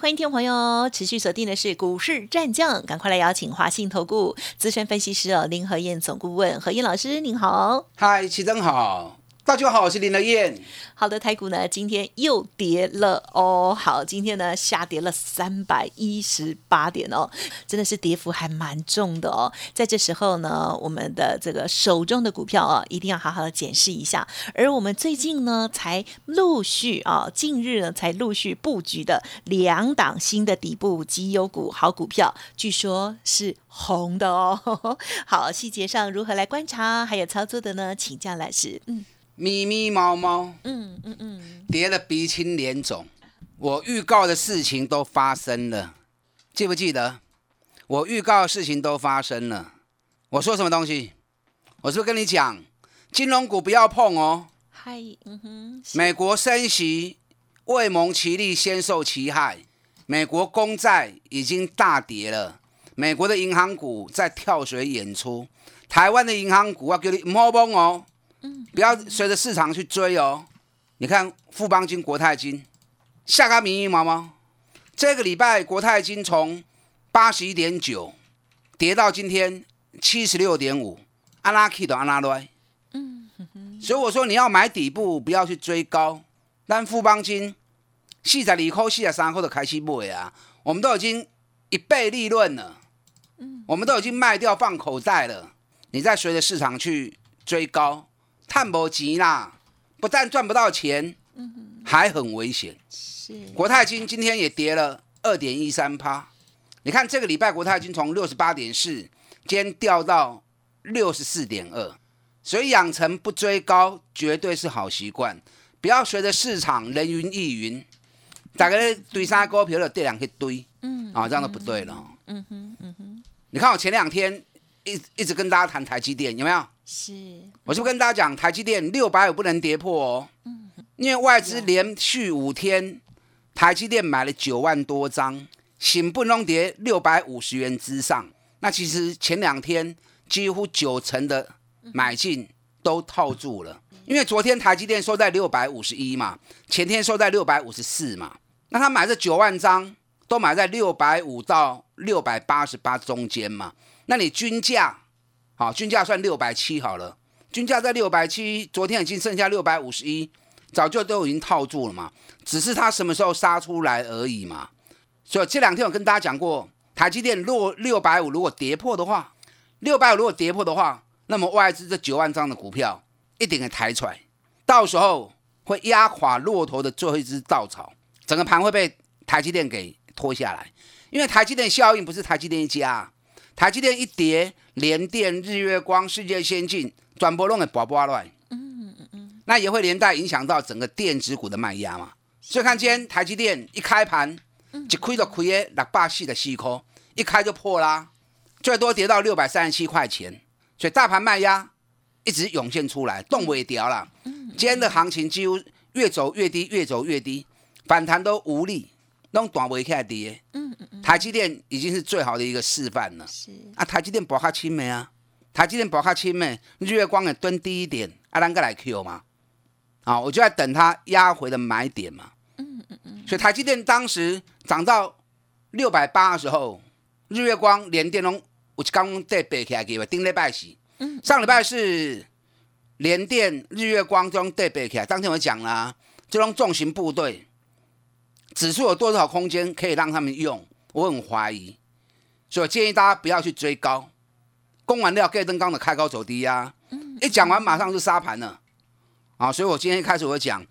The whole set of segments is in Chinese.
欢迎听众朋友持续锁定的是股市战将，赶快来邀请华信投顾资深分析师哦林和燕总顾问何燕老师，您好。嗨，齐真好，大家好，我是林德燕。好的，台股呢今天又跌了哦。好，今天呢下跌了三百一十八点哦，真的是跌幅还蛮重的哦。在这时候呢，我们的这个手中的股票啊，一定要好好的检视一下。而我们最近呢，才陆续啊，近日呢才陆续布局的两档新的底部绩优股好股票，据说是红的哦。好，细节上如何来观察，还有操作的呢？请教老师。嗯。咪咪猫猫，嗯嗯嗯，叠了鼻青脸肿。我预告的事情都发生了，记不记得？我预告的事情都发生了。我说什么东西？我是不是跟你讲，金融股不要碰哦？嗨，嗯哼。美国升息，未蒙其利先受其害。美国公债已经大跌了，美国的银行股在跳水演出。台湾的银行股啊叫你摸摸哦。不要随着市场去追哦。你看富邦金、国泰金，下个迷迷毛毛。这个礼拜国泰金从八十一点九跌到今天七十六点五，阿拉 K 的阿拉瑞。嗯所以我说你要买底部，不要去追高。但富邦金四十二块、四十三块的开始买啊，我们都已经一倍利润了。嗯，我们都已经卖掉放口袋了。你再随着市场去追高。探不急啦，不但赚不到钱，还很危险。是国泰金今天也跌了二点一三趴。你看这个礼拜国泰金从六十八点四，今天掉到六十四点二。所以养成不追高绝对是好习惯，不要随着市场人云亦云。大概堆三股票了，跌两去堆，嗯，啊，这样都不对了。嗯哼，嗯哼。你看我前两天一一直跟大家谈台积电，有没有？是，我是不跟大家讲，台积电六百五不能跌破哦。嗯，因为外资连续五天，台积电买了九万多张，醒不能跌六百五十元之上。那其实前两天几乎九成的买进都套住了，因为昨天台积电收在六百五十一嘛，前天收在六百五十四嘛。那他买这九万张都买在六百五到六百八十八中间嘛，那你均价？好，均价算六百七好了，均价在六百七，昨天已经剩下六百五十一，早就都已经套住了嘛，只是它什么时候杀出来而已嘛。所以这两天我跟大家讲过，台积电落六百五，如果跌破的话，六百五如果跌破的话，那么外资这九万张的股票一定会抬出来，到时候会压垮骆驼的最后一只稻草，整个盘会被台积电给拖下来，因为台积电效应不是台积电一家。台积电一跌，联电、日月光、世界先进转播弄的爆爆乱，嗯嗯嗯，那也会连带影响到整个电子股的卖压嘛。所以看今天台积电一开盘，一亏就亏了六百四的四颗，一开就破啦，最多跌到六百三十七块钱。所以大盘卖压一直涌现出来，动尾掉了。今天的行情几乎越走越低，越走越低，反弹都无力。弄短尾起来跌，嗯嗯嗯，台积电已经是最好的一个示范了。是啊，台积电保卡清没啊？台积电保卡清没？日月光也蹲低一点，阿兰个来 Q 嘛？啊，我就在等它压回的买点嘛。嗯嗯嗯。所以台积电当时涨到六百八的时候，日月光连电龙，我刚在背起来给我顶礼拜是。嗯。上礼拜是连电、日月光中对背起来，当天我讲了，这种重型部队。指数有多少空间可以让他们用？我很怀疑，所以建议大家不要去追高。供完料盖登刚的开高走低呀，一讲完马上就杀盘了啊！所以我今天一开始我讲，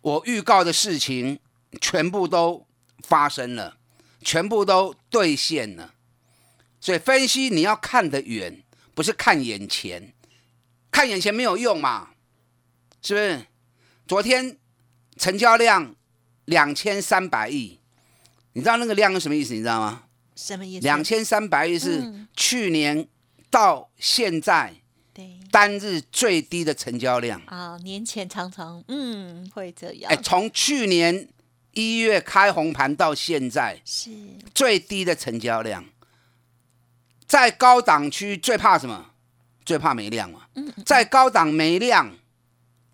我预告的事情全部都发生了，全部都兑现了。所以分析你要看得远，不是看眼前，看眼前没有用嘛？是不是？昨天成交量。两千三百亿，你知道那个量是什么意思？你知道吗？什么意思？两千三百亿是去年到现在对，单日最低的成交量啊，年前常常嗯会这样。哎，从去年一月开红盘到现在是最低的成交量，在高档区最怕什么？最怕没量嘛。嗯，在高档没量，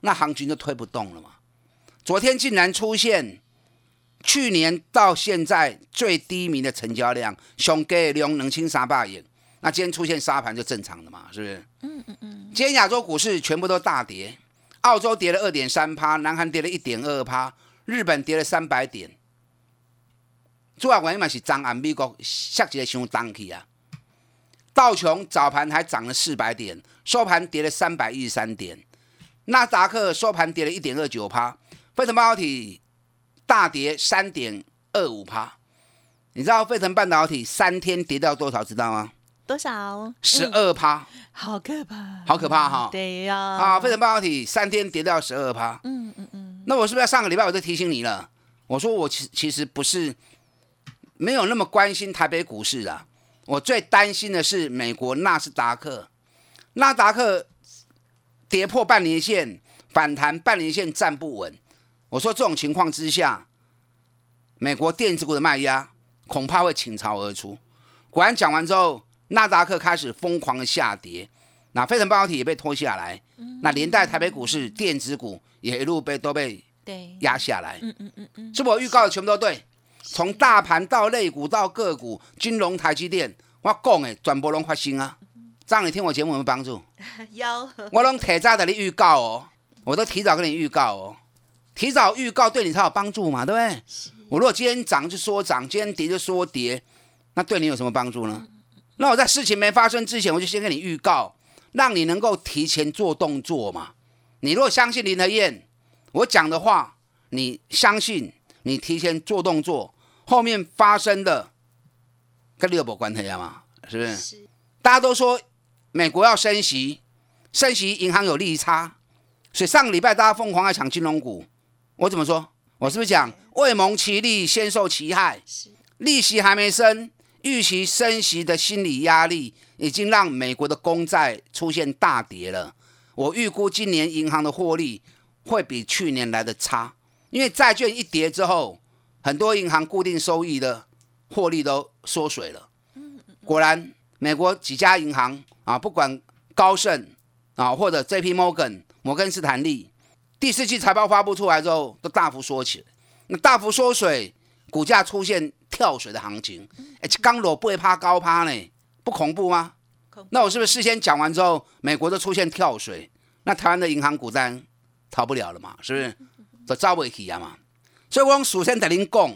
那行情就推不动了嘛。昨天竟然出现去年到现在最低迷的成交量，熊给量两千三百亿。那今天出现沙盘就正常的嘛，是不是？嗯嗯嗯。今天亚洲股市全部都大跌，澳洲跌了二点三趴，南韩跌了一点二趴，日本跌了三百点。主要原因嘛是涨安美国下一个伤重去啊。道琼早盘还涨了四百点，收盘跌了三百一十三点。纳达克收盘跌了一点二九趴，费城半导体大跌三点二五趴。你知道费城半导体三天跌掉多少？知道吗？多少？十二趴，好可怕，好可怕哈！对呀，啊，飞腾半导体三天跌掉十二趴。嗯嗯嗯。那我是不是要上个礼拜我就提醒你了？我说我其其实不是没有那么关心台北股市啊，我最担心的是美国纳斯达克，纳达克跌破半年线，反弹半年线站不稳。我说这种情况之下，美国电子股的卖压恐怕会倾巢而出。果然讲完之后。纳达克开始疯狂的下跌，那飞腾半导体也被拖下来，那连带台北股市电子股也一路被都被压下来。嗯嗯嗯嗯，是我预告的全部都对，从大盘到类股到个股，金融、台积电，我讲的转播拢发生啊。这样你听我节目有没有帮助？有。我拢提早的你预告哦，我都提早跟你预告哦，提早预告对你才有帮助嘛，对不对？我如果今天涨就说涨，今天跌就说跌，那对你有什么帮助呢？那我在事情没发生之前，我就先跟你预告，让你能够提前做动作嘛。你如果相信林德燕我讲的话，你相信你提前做动作，后面发生的跟你有没关系嘛？是不是？是。大家都说美国要升息，升息银行有利差，所以上个礼拜大家疯狂在抢金融股。我怎么说？我是不是讲未蒙其利先受其害？是。利息还没升。预期升息的心理压力已经让美国的公债出现大跌了。我预估今年银行的获利会比去年来的差，因为债券一跌之后，很多银行固定收益的获利都缩水了。果然，美国几家银行啊，不管高盛啊，或者 J P Morgan 摩根斯坦利，第四季财报发布出来之后，都大幅缩起来。那大幅缩水，股价出现。跳水的行情，哎，刚裸不会趴高趴呢，不恐怖吗？那我是不是事先讲完之后，美国都出现跳水，那台湾的银行股单逃不了了嘛？是不是？都招不起啊嘛？所以我首先得您讲，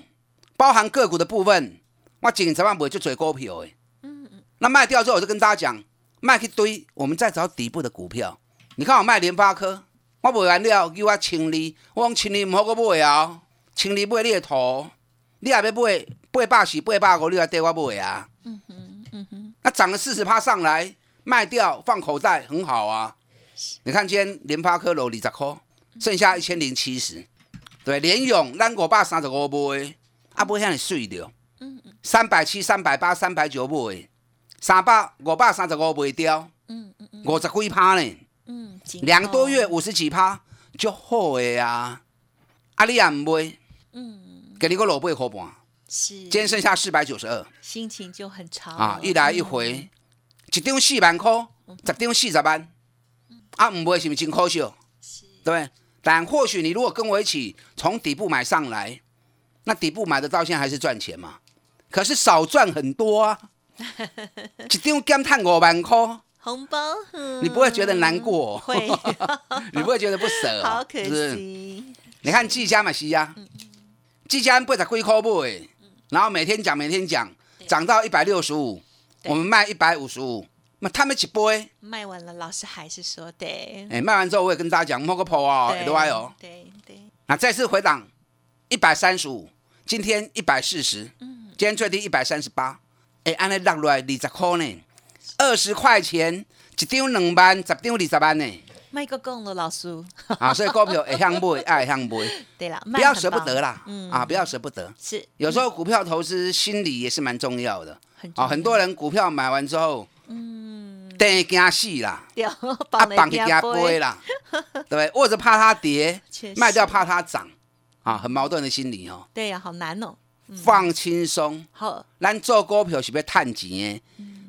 包含个股的部分，我紧十万不会就追股票诶。嗯嗯。那卖掉之后，我就跟大家讲，卖一堆，我们再找底部的股票。你看我卖联发科，我卖完了，叫我清理，我讲清理唔好个买啊，清理买你的图，你也要买。八百四、八百五，你来带我买啊？嗯哼，嗯哼，那涨了四十趴上来，卖掉放口袋很好啊。你看今天联发科楼二十块，剩下一千零七十。对，联勇咱五百三十五买，啊不会向你碎掉。嗯嗯，三百七、三百八、三百九买，三百五百三十五卖掉。嗯嗯嗯，五十几趴呢。嗯，两个多月五十几趴就好的呀。啊，你也唔买？嗯，给你个老八块半。是，今天剩下四百九十二，心情就很差啊！一来一回，一张四万块，十张四十万，啊，唔会是不是真可惜？是，对。但或许你如果跟我一起从底部买上来，那底部买的到现在还是赚钱嘛？可是少赚很多啊！一张减碳五万块，红包，你不会觉得难过？会，你不会觉得不舍？好可惜。你看季家嘛，西呀，季家八十几块买。然后每天讲，每天讲，涨到一百六十五，我们卖一百五十五，那他们几波？卖完了，老师还是说对。哎，卖完之后我也跟大家讲，摸个破哦 Y 哦。对对。那再次回档一百三十五，今天一百四十，嗯，今天最低一百三十八，哎，安尼落来二十块呢，二十块钱一张两万，十张二十万呢。卖个讲了，老师。啊，所以股票会向买，爱向买。对了，不要舍不得啦。嗯。啊，不要舍不得。是。有时候股票投资心理也是蛮重要的。很。啊，很多人股票买完之后，嗯，等惊死啦，啊，绑去惊飞啦，对，或者怕它跌，卖掉怕它涨，啊，很矛盾的心理哦。对呀，好难哦。放轻松，好，咱做股票是要赚钱的，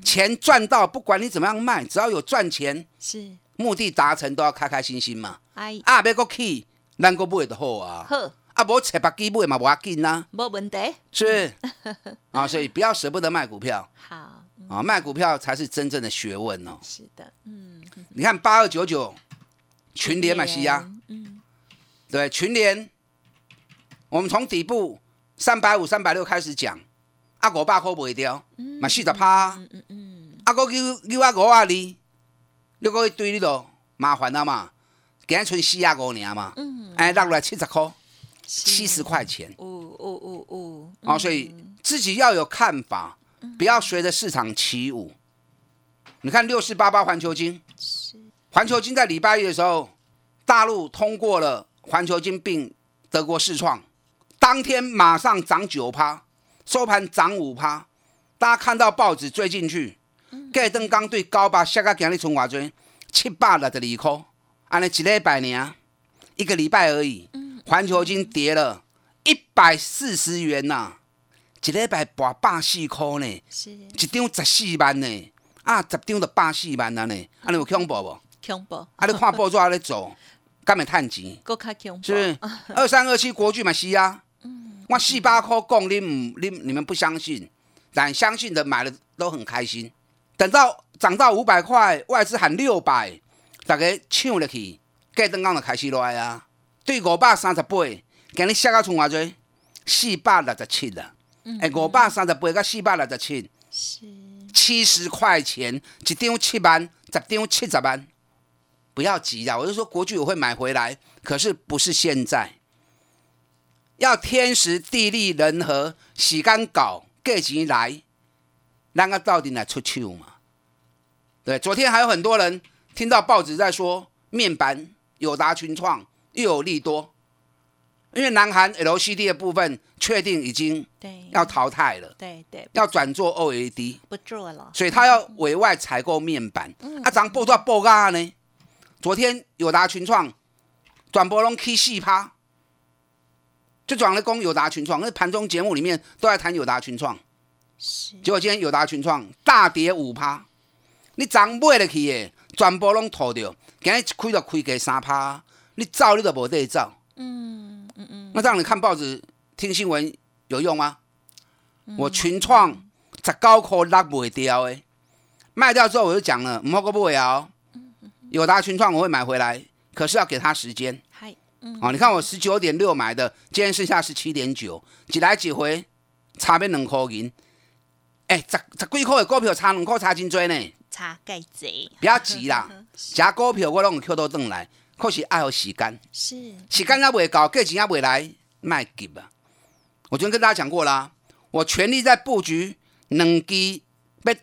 钱赚到，不管你怎么样卖，只要有赚钱，是目的达成都要开开心心嘛。哎，啊，要个去，咱个买就好啊。好。啊，无切白机买嘛，无要紧呐，无问题。是啊，所以不要舍不得卖股票。好啊，卖股票才是真正的学问哦。是的，嗯。你看八二九九群联嘛，西亚，嗯，对，群联，我们从底部三百五、三百六开始讲，啊，五百块卖掉，嘛四十趴，嗯嗯嗯，啊，个九九啊五啊二，你个一堆你都麻烦了嘛，今剩四啊五年嘛，嗯，哎，落来七十块。七十块钱，哦哦哦哦，啊，所以自己要有看法，不要随着市场起舞。你看六四八八环球金，环球金在礼拜一的时候，大陆通过了环球金并德国视创，当天马上涨九趴，收盘涨五趴。大家看到报纸追进去，盖登刚对高八下个今日从外追七百六十二块，安尼一礼拜呢，一个礼拜而已。环球金跌了一百四十元呐，一礼拜博百四块呢，一张十四万呢，啊，十张就百四万啊呢，安尼有恐怖无？恐怖！啊，你看报纸咧做，敢会趁钱？恐怖！是不是？二三二七国巨嘛是啊，我四百块讲你唔你你们不相信，但相信的买了都很开心。等到涨到五百块，外资喊六百，大家抢入去，隔灯刚就开始来啊。对五百三十八，今日下到剩偌济？四百六十七了。哎，五百三十八到四百六十七，是七十块钱一张七万，十张七十万。不要急啊，我就说国巨我会买回来，可是不是现在，要天时地利人和，时间搞，价钱来，那个到底来出手嘛？对，昨天还有很多人听到报纸在说面板友达群创。又有利多，因为南韩 LCD 的部分确定已经要淘汰了，对对，要转做 OLED，不做了，所以他要委外采购面板。啊，涨报多报价呢？昨天友达群创转播龙 K 四趴，就转了攻友达群创，那盘中节目里面都在谈友达群创，结果今天友达群创大跌五趴，你涨买得去耶，全部拢吐掉，今日一开就开个三趴。你走你都无得走，嗯嗯嗯，那这样你看报纸、听新闻有用吗？我群创十九块拉不掉诶，卖掉之后我就讲了，唔好个不会啊。友达群创我会买回来，可是要给他时间。嗨，哦，你看我十九点六买的，今天剩下十七点九，几来几回差别两块银。哎，十十几块的股票差两块差真多呢，差介济。不要急啦，假股票我拢 Q 到转来。可是爱有时间，是时间也未到，价钱也未来，卖急啊！我昨天跟大家讲过啦，我全力在布局两支要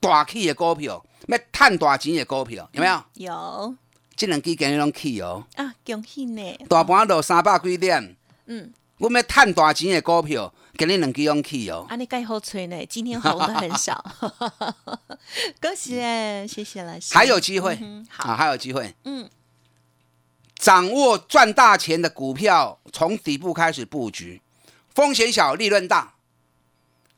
大起的股票，要赚大钱的股票，有没有？有。这两支今日拢起哦。啊，恭喜呢！大盘落三百几点？嗯。我们要赚大钱的股票，今日两支拢起哦。啊，你盖好吹呢？今天红的很少。恭喜哎，谢谢老师。还有机会，嗯好，还有机会。嗯。掌握赚大钱的股票，从底部开始布局，风险小，利润大。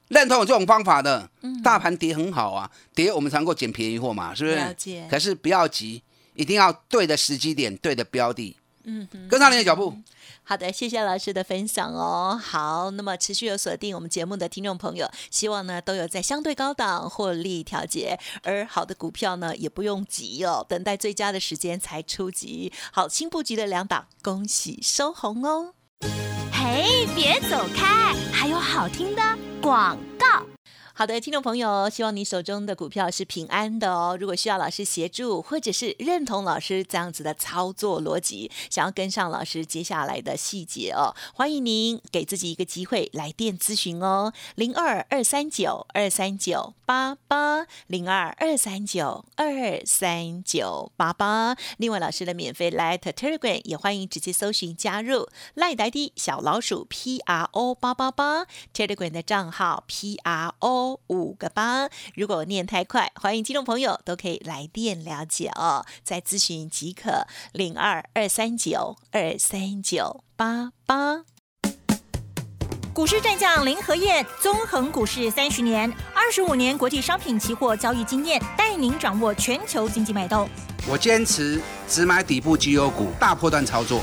认同这种方法的，大盘跌很好啊，跌我们才能够捡便宜货嘛，是不是？可是不要急，一定要对的时机点，对的标的。嗯，跟上你的脚步。好的，谢谢老师的分享哦。好，那么持续有锁定我们节目的听众朋友，希望呢都有在相对高档获利调节，而好的股票呢也不用急哦，等待最佳的时间才出击。好，新布局的两档，恭喜收红哦。嘿，别走开，还有好听的广告。好的，听众朋友，希望你手中的股票是平安的哦。如果需要老师协助，或者是认同老师这样子的操作逻辑，想要跟上老师接下来的细节哦，欢迎您给自己一个机会来电咨询哦，零二二三九二三九八八零二二三九二三九八八。另外，老师的免费 Light Telegram 也欢迎直接搜寻加入赖呆的小老鼠 P R O 八八八 Telegram 的账号 P R O。哦，五个八。如果念太快，欢迎听众朋友都可以来电了解哦，再咨询即可，零二二三九二三九八八。股市战将林和燕，纵横股市三十年，二十五年国际商品期货交易经验，带您掌握全球经济脉动。我坚持只买底部绩优股，大波段操作。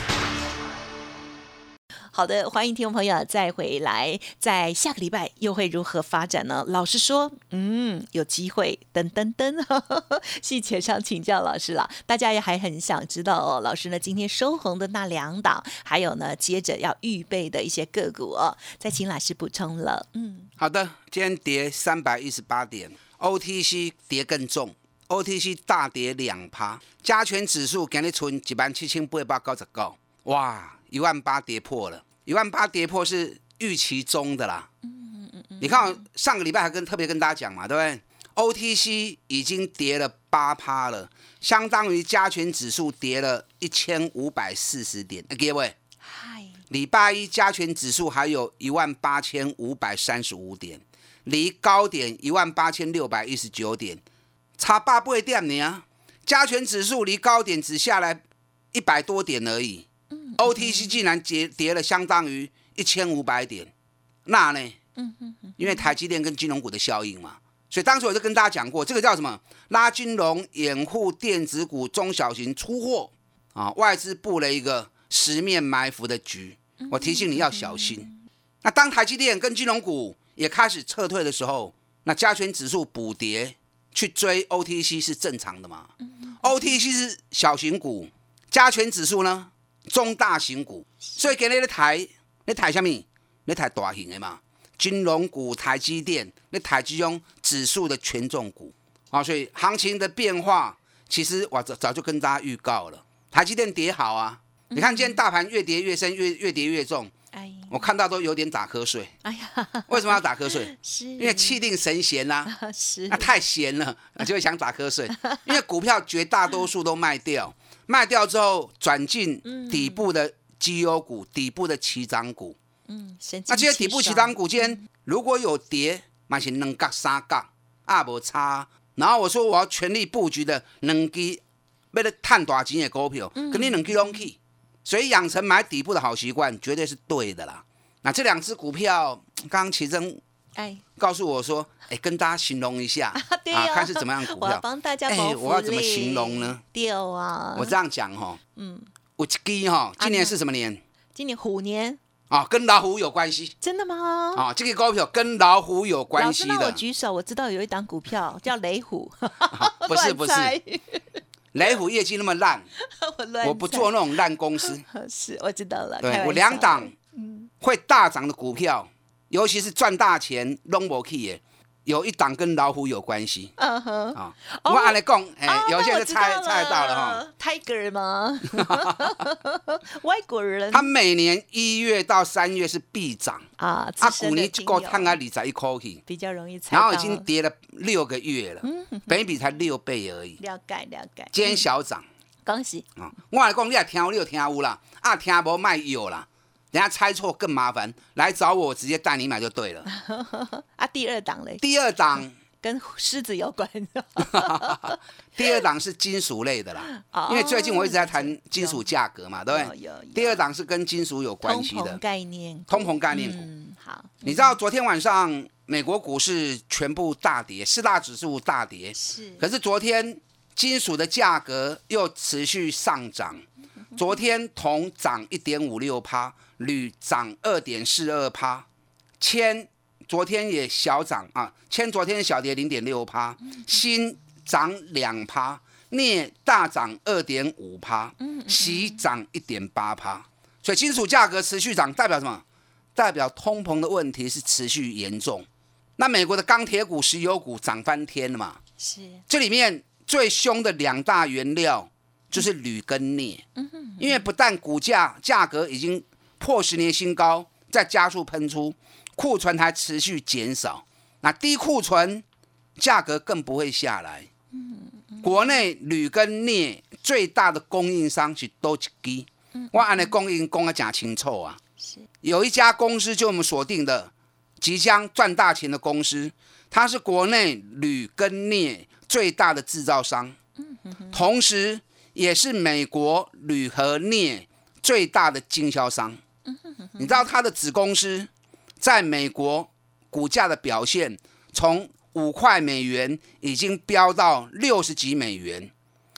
好的，欢迎听众朋友再回来，在下个礼拜又会如何发展呢？老师说，嗯，有机会，噔噔噔，细节上请教老师了。大家也还很想知道哦，老师呢今天收红的那两档，还有呢接着要预备的一些个股哦，再请老师补充了。嗯，好的，今天跌三百一十八点，OTC 跌更重，OTC 大跌两趴，加权指数今日存一万七千八百九十九，哇！一万八跌破了，一万八跌破是预期中的啦。嗯嗯嗯你看上个礼拜还跟特别跟大家讲嘛，对不对？OTC 已经跌了八趴了，相当于加权指数跌了一千五百四十点。各位，嗨，礼拜一加权指数还有一万八千五百三十五点，离高点一万八千六百一十九点差八倍点呢。加权指数离高点只下来一百多点而已。OTC 竟然跌跌了相当于一千五百点，那呢？嗯嗯嗯，因为台积电跟金融股的效应嘛，所以当时我就跟大家讲过，这个叫什么？拉金融掩护电子股中小型出货啊，外资布了一个十面埋伏的局，我提醒你要小心。那当台积电跟金融股也开始撤退的时候，那加权指数补跌去追 OTC 是正常的嘛？OTC 是小型股，加权指数呢？中大型股，所以给你咧抬，你抬什么？你抬大型的嘛？金融股、台积电，你抬这种指数的权重股啊。所以行情的变化，其实我早早就跟大家预告了。台积电跌好啊，你看今天大盘越跌越深，越越跌越重。哎，我看到都有点打瞌睡。哎呀，为什么要打瞌睡？是因为气定神闲呐。是，那太闲了，就会想打瞌睡。因为股票绝大多数都卖掉。卖掉之后，转进底部的绩优股、底部的起涨股。嗯，那这些底部起涨股间如果有跌，买些两杠三杠，啊无差。然后我说我要全力布局的两支，为了探大钱的股票，肯定两支拢去。所以养成买底部的好习惯，绝对是对的啦。那这两只股票，刚刚奇珍哎告诉我说，哎，跟大家形容一下啊，看是怎么样股票。我帮大家哎，我要怎么形容呢？掉啊！我这样讲哈，嗯，我鸡哈，今年是什么年？今年虎年啊，跟老虎有关系。真的吗？啊，这个股票跟老虎有关系的。我举手，我知道有一档股票叫雷虎。不是不是，雷虎业绩那么烂，我不做那种烂公司。是，我知道了。对我两档会大涨的股票。尤其是赚大钱，long 不去耶，有一档跟老虎有关系。嗯哼，啊，我按来讲，哎，有些人猜猜到了哈，Tiger 吗？外国人。他每年一月到三月是必涨啊，啊，股年就够探啊理财一口气，比较容易猜。然后已经跌了六个月了，嗯，本比才六倍而已。了解了解。今天小涨，恭喜啊！我来讲，你也听，你有听有啦，啊，听无卖有啦。人家猜错更麻烦，来找我我直接带你买就对了。啊，第二档嘞？第二档跟狮子有关。第二档是金属类的啦，因为最近我一直在谈金属价格嘛，对不对？第二档是跟金属有关系的概念，通膨概念股。好，你知道昨天晚上美国股市全部大跌，四大指数大跌。是。可是昨天金属的价格又持续上涨，昨天铜涨一点五六趴。铝涨二点四二趴，铅昨天也小涨啊，铅昨天小跌零点六趴，锌涨两趴，镍大涨二点五趴，锡涨一点八趴，所以金属价格持续涨，代表什么？代表通膨的问题是持续严重。那美国的钢铁股、石油股涨翻天了嘛？是，这里面最凶的两大原料就是铝跟镍，因为不但股价价格已经破十年新高，在加速喷出，库存还持续减少，那低库存价格更不会下来。国内铝跟镍最大的供应商是多吉基，我按的供应供的讲清楚啊。有一家公司就我们锁定的，即将赚大钱的公司，它是国内铝跟镍最大的制造商，同时也是美国铝和镍最大的经销商。你知道它的子公司在美国股价的表现，从五块美元已经飙到六十几美元，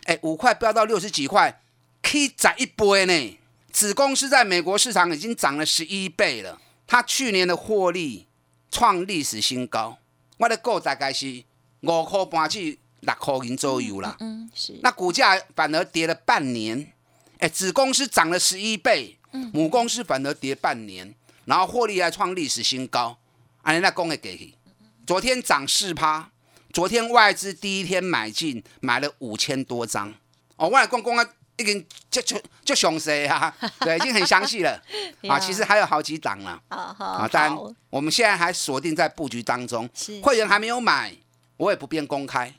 哎，五块飙到六十几块，可以涨一波呢。子公司在美国市场已经涨了十一倍了，它去年的获利创历史新高。我的股大概是五块半至六块银左右啦。嗯，是。那股价反而跌了半年，哎，子公司涨了十一倍，母公司反而跌半年，然后获利还创历史新高。安尼那公会给去。昨天涨四趴，昨天外资第一天买进买了五千多张。哦，外公公啊。已经就就就详细哈，对，已经很详细了 啊。其实还有好几档了啊。当然，我们现在还锁定在布局当中，会员还没有买，我也不便公开。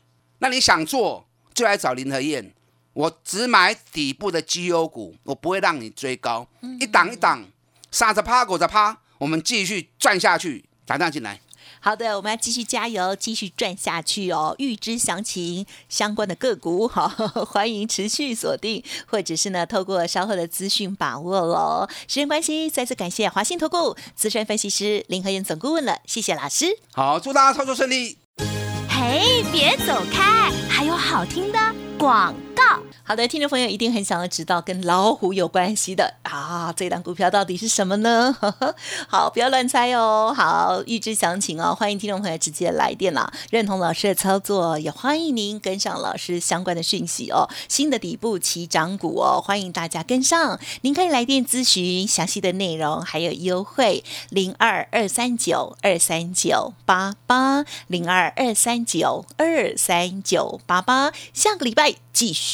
那你想做，就来找林和燕。我只买底部的绩优股，我不会让你追高，一档一档，杀着趴，狗着趴，我们继续赚下去，打上进来。好的，我们要继续加油，继续赚下去哦。预知详情相关的个股，好，欢迎持续锁定，或者是呢，透过稍后的资讯把握喽。时间关系，再次感谢华信投顾资深分析师林和燕总顾问了，谢谢老师。好，祝大家操作顺利。哎，别走开，还有好听的广。好的，听众朋友一定很想要知道跟老虎有关系的啊，这档股票到底是什么呢？好，不要乱猜哦。好，预知详情哦，欢迎听众朋友直接来电啦。认同老师的操作，也欢迎您跟上老师相关的讯息哦。新的底部起涨股哦，欢迎大家跟上。您可以来电咨询详细的内容，还有优惠零二二三九二三九八八零二二三九二三九八八。下个礼拜继续